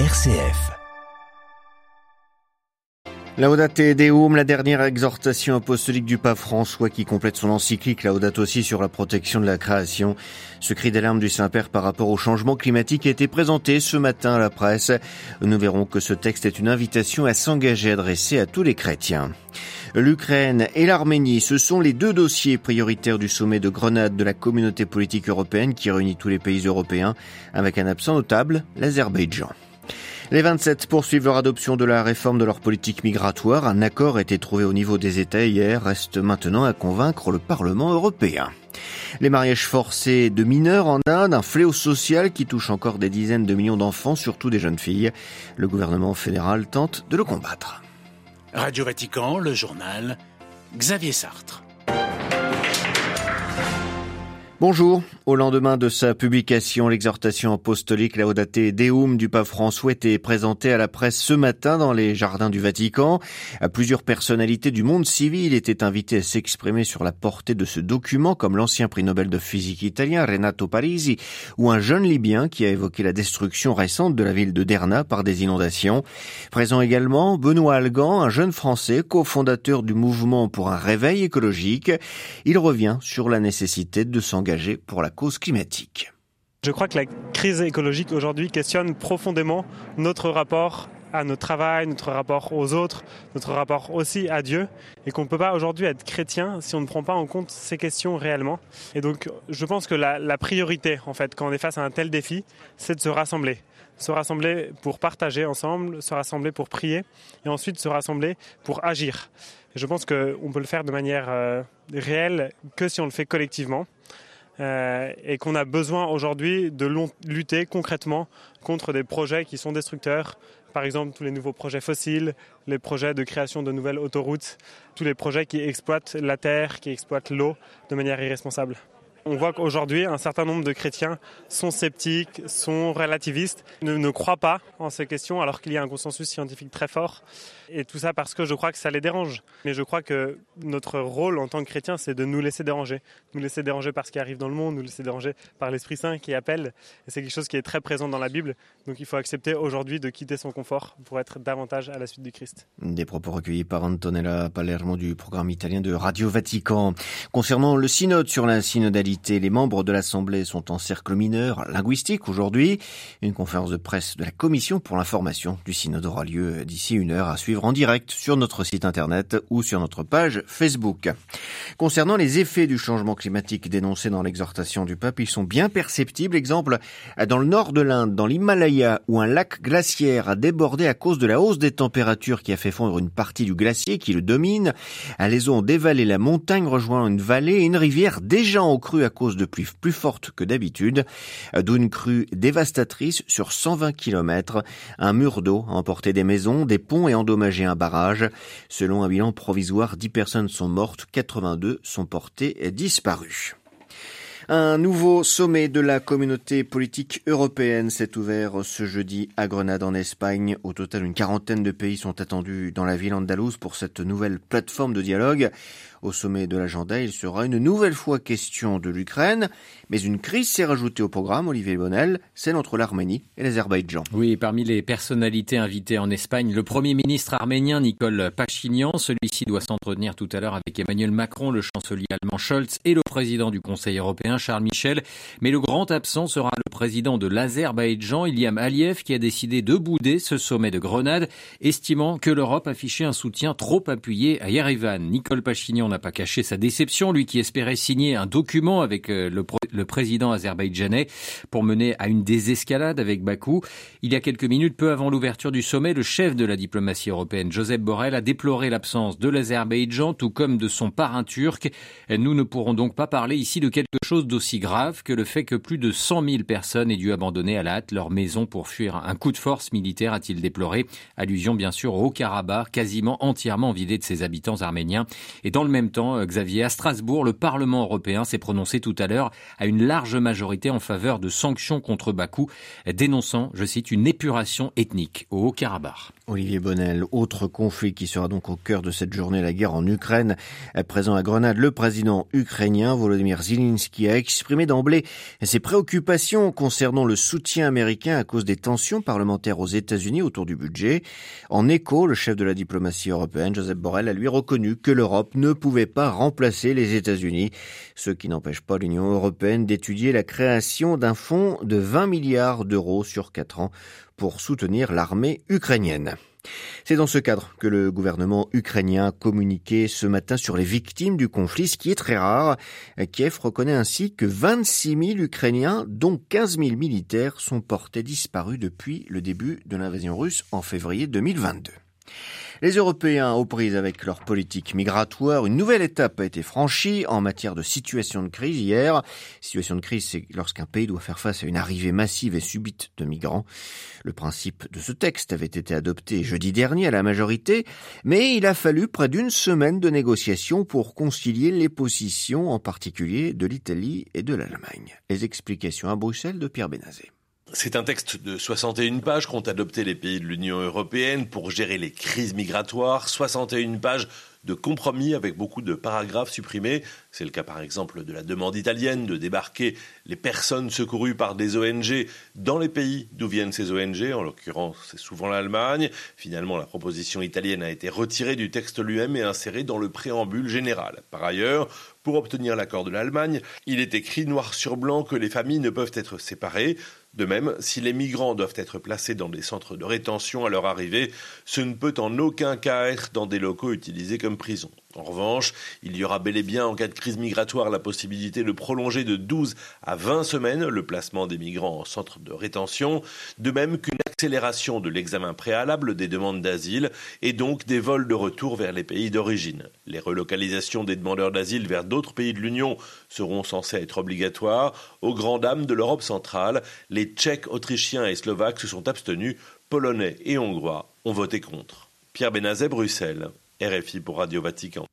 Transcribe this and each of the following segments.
RCF. Laudate Deum, la dernière exhortation apostolique du pape François qui complète son encyclique Laudate aussi sur la protection de la création. Ce cri d'alarme du Saint-Père par rapport au changement climatique a été présenté ce matin à la presse. Nous verrons que ce texte est une invitation à s'engager adressée à tous les chrétiens. L'Ukraine et l'Arménie, ce sont les deux dossiers prioritaires du sommet de Grenade de la communauté politique européenne qui réunit tous les pays européens, avec un absent notable, l'Azerbaïdjan. Les 27 poursuivent leur adoption de la réforme de leur politique migratoire. Un accord a été trouvé au niveau des États hier. Reste maintenant à convaincre le Parlement européen. Les mariages forcés de mineurs en Inde, un fléau social qui touche encore des dizaines de millions d'enfants, surtout des jeunes filles. Le gouvernement fédéral tente de le combattre. Radio Vatican, le journal, Xavier Sartre. Bonjour. Au lendemain de sa publication, l'exhortation apostolique Laudate Deum du pape François était présentée à la presse ce matin dans les jardins du Vatican. Plusieurs personnalités du monde civil étaient invitées à s'exprimer sur la portée de ce document, comme l'ancien prix Nobel de physique italien Renato Parisi ou un jeune Libyen qui a évoqué la destruction récente de la ville de Derna par des inondations. Présent également Benoît Algan, un jeune Français cofondateur du mouvement pour un réveil écologique. Il revient sur la nécessité de s'engager pour la cause climatique. Je crois que la crise écologique aujourd'hui questionne profondément notre rapport à notre travail, notre rapport aux autres, notre rapport aussi à Dieu, et qu'on ne peut pas aujourd'hui être chrétien si on ne prend pas en compte ces questions réellement. Et donc je pense que la, priorité, en fait, quand on est face à un tel défi, c'est de se rassembler. Se rassembler pour partager ensemble, se rassembler pour prier, et ensuite se rassembler pour agir. Je pense qu'on peut le faire de manière euh, réelle que si on le fait collectivement. Euh, et qu'on a besoin aujourd'hui de lutter concrètement contre des projets qui sont destructeurs. Par exemple, tous les nouveaux projets fossiles, les projets de création de nouvelles autoroutes, tous les projets qui exploitent la terre, qui exploitent l'eau de manière irresponsable. On voit qu'aujourd'hui, un certain nombre de chrétiens sont sceptiques, sont relativistes, ne, croient pas en ces questions alors qu'il y a un consensus scientifique très fort. Et tout ça parce que je crois que ça les dérange. Mais je crois que notre rôle en tant que chrétien, c'est de nous laisser déranger. Nous laisser déranger par ce qui arrive dans le monde, nous laisser déranger par l'Esprit Saint qui appelle. Et c'est quelque chose qui est très présent dans la Bible. Donc il faut accepter aujourd'hui de quitter son confort pour être davantage à la suite du Christ. Des propos recueillis par Antonella Palermo du programme italien de Radio Vatican. Concernant le synode sur la synodalité, les membres de l'Assemblée sont en cercle mineur linguistique aujourd'hui. Une conférence de presse de la Commission pour l'information du synode aura lieu d'ici une heure à suivre en direct sur notre site internet ou sur notre page Facebook. Concernant les effets du changement climatique dénoncés dans l'exhortation du pape, ils sont bien perceptibles. Exemple, dans le nord de l'Inde, dans l'Himalaya, où un lac glaciaire a débordé à cause de la hausse des températures qui a fait fondre une partie du glacier qui le domine. Les eaux ont dévalé la montagne, rejoint une vallée et une rivière déjà en crue à cause de pluies plus fortes que d'habitude, d'où une crue dévastatrice sur 120 km. Un mur d'eau a emporté des maisons, des ponts et endommagé un barrage. Selon un bilan provisoire, 10 personnes sont mortes, 82 sont portées et disparues. Un nouveau sommet de la communauté politique européenne s'est ouvert ce jeudi à Grenade en Espagne. Au total, une quarantaine de pays sont attendus dans la ville andalouse pour cette nouvelle plateforme de dialogue. Au sommet de l'agenda, il sera une nouvelle fois question de l'Ukraine, mais une crise s'est rajoutée au programme, Olivier Bonnel, celle entre l'Arménie et l'Azerbaïdjan. Oui, parmi les personnalités invitées en Espagne, le Premier ministre arménien Nicole Pachinian, celui-ci doit s'entretenir tout à l'heure avec Emmanuel Macron, le chancelier allemand Scholz et le président du Conseil européen Charles Michel, mais le grand absent sera le président de l'Azerbaïdjan, Iliam Aliyev, qui a décidé de bouder ce sommet de Grenade, estimant que l'Europe affichait un soutien trop appuyé à Yerevan. Nicole Pachinian n'a pas caché sa déception, lui qui espérait signer un document avec euh, le, le président azerbaïdjanais pour mener à une désescalade avec Bakou. Il y a quelques minutes, peu avant l'ouverture du sommet, le chef de la diplomatie européenne, Joseph Borrell, a déploré l'absence de l'Azerbaïdjan, tout comme de son parrain turc. Nous ne pourrons donc pas parler ici de quelque chose d'aussi grave que le fait que plus de 100 000 personnes aient dû abandonner à la hâte leur maison pour fuir un coup de force militaire, a-t-il déploré. Allusion bien sûr au Haut-Karabakh, quasiment entièrement vidé de ses habitants arméniens. Et dans le même temps, euh, Xavier, à Strasbourg, le Parlement européen s'est prononcé tout à l'heure à une large majorité en faveur de sanctions contre Bakou, dénonçant, je cite, une épuration ethnique au Haut-Karabakh. Olivier Bonnel, autre conflit qui sera donc au cœur de cette journée, la guerre en Ukraine. Présent à Grenade, le président ukrainien Volodymyr Zelensky a exprimé d'emblée ses préoccupations concernant le soutien américain à cause des tensions parlementaires aux États-Unis autour du budget. En écho, le chef de la diplomatie européenne, Joseph Borrell, a lui reconnu que l'Europe ne pouvait pas remplacer les États-Unis, ce qui n'empêche pas l'Union européenne d'étudier la création d'un fonds de 20 milliards d'euros sur quatre ans pour soutenir l'armée ukrainienne. C'est dans ce cadre que le gouvernement ukrainien a communiqué ce matin sur les victimes du conflit, ce qui est très rare. Kiev reconnaît ainsi que 26 000 Ukrainiens, dont 15 000 militaires, sont portés disparus depuis le début de l'invasion russe en février 2022. Les Européens aux prises avec leur politique migratoire, une nouvelle étape a été franchie en matière de situation de crise hier. Situation de crise, c'est lorsqu'un pays doit faire face à une arrivée massive et subite de migrants. Le principe de ce texte avait été adopté jeudi dernier à la majorité, mais il a fallu près d'une semaine de négociations pour concilier les positions, en particulier de l'Italie et de l'Allemagne. Les explications à Bruxelles de Pierre Benazé. C'est un texte de 61 pages qu'ont adopté les pays de l'Union européenne pour gérer les crises migratoires. 61 pages de compromis avec beaucoup de paragraphes supprimés. C'est le cas par exemple de la demande italienne de débarquer les personnes secourues par des ONG dans les pays d'où viennent ces ONG, en l'occurrence c'est souvent l'Allemagne. Finalement la proposition italienne a été retirée du texte lui-même et insérée dans le préambule général. Par ailleurs, pour obtenir l'accord de l'Allemagne, il est écrit noir sur blanc que les familles ne peuvent être séparées. De même, si les migrants doivent être placés dans des centres de rétention à leur arrivée, ce ne peut en aucun cas être dans des locaux utilisés comme prison. En revanche, il y aura bel et bien en cas de crise migratoire la possibilité de prolonger de 12 à 20 semaines le placement des migrants en centre de rétention, de même qu'une accélération de l'examen préalable des demandes d'asile et donc des vols de retour vers les pays d'origine. Les relocalisations des demandeurs d'asile vers d'autres pays de l'Union seront censées être obligatoires. Aux grandes dames de l'Europe centrale, les Tchèques, Autrichiens et Slovaques se sont abstenus, Polonais et Hongrois ont voté contre. Pierre Benazet, Bruxelles. RFI pour Radio Vatican.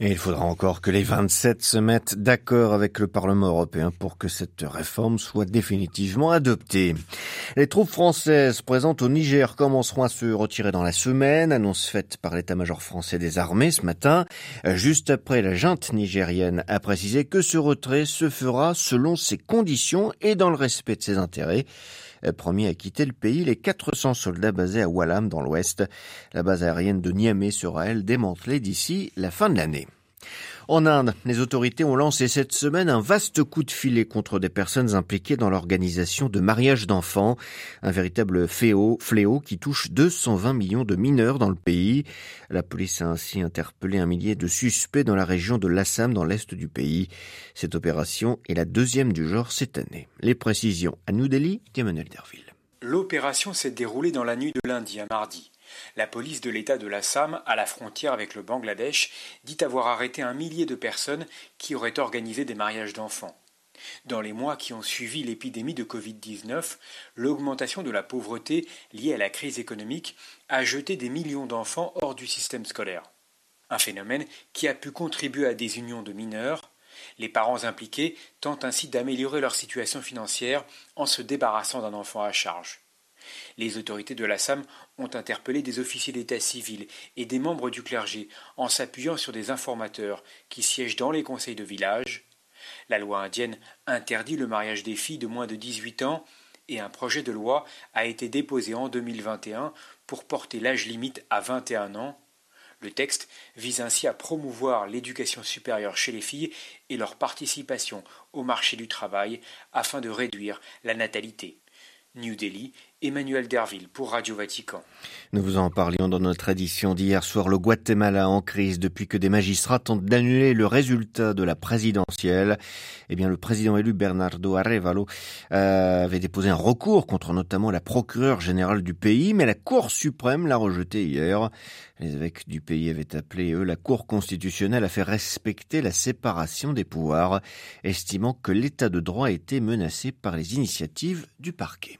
Et il faudra encore que les 27 se mettent d'accord avec le Parlement européen pour que cette réforme soit définitivement adoptée. Les troupes françaises présentes au Niger commenceront à se retirer dans la semaine, annonce faite par l'état-major français des armées ce matin. Juste après, la junte nigérienne a précisé que ce retrait se fera selon ses conditions et dans le respect de ses intérêts. Promis à quitter le pays les 400 soldats basés à Wallam dans l'ouest. La base aérienne de Niamey sera, elle, démantelée d'ici la fin de l'année. En Inde, les autorités ont lancé cette semaine un vaste coup de filet contre des personnes impliquées dans l'organisation de mariages d'enfants, un véritable fléau, fléau qui touche 220 millions de mineurs dans le pays. La police a ainsi interpellé un millier de suspects dans la région de l'Assam dans l'est du pays. Cette opération est la deuxième du genre cette année. Les précisions à New Delhi d'Emmanuel Derville. L'opération s'est déroulée dans la nuit de lundi à mardi. La police de l'État de l'Assam, à la frontière avec le Bangladesh, dit avoir arrêté un millier de personnes qui auraient organisé des mariages d'enfants. Dans les mois qui ont suivi l'épidémie de Covid-19, l'augmentation de la pauvreté liée à la crise économique a jeté des millions d'enfants hors du système scolaire. Un phénomène qui a pu contribuer à des unions de mineurs. Les parents impliqués tentent ainsi d'améliorer leur situation financière en se débarrassant d'un enfant à charge. Les autorités de l'Assam ont interpellé des officiers d'état civil et des membres du clergé en s'appuyant sur des informateurs qui siègent dans les conseils de village. La loi indienne interdit le mariage des filles de moins de 18 ans et un projet de loi a été déposé en 2021 pour porter l'âge limite à 21 ans. Le texte vise ainsi à promouvoir l'éducation supérieure chez les filles et leur participation au marché du travail afin de réduire la natalité. New Delhi, Emmanuel Derville pour Radio Vatican. Nous vous en parlions dans notre édition d'hier soir. Le Guatemala en crise depuis que des magistrats tentent d'annuler le résultat de la présidentielle. Eh bien, le président élu Bernardo Arevalo euh, avait déposé un recours contre notamment la procureure générale du pays, mais la Cour suprême l'a rejeté hier. Les évêques du pays avaient appelé, eux, la Cour constitutionnelle à faire respecter la séparation des pouvoirs, estimant que l'état de droit était menacé par les initiatives du parquet.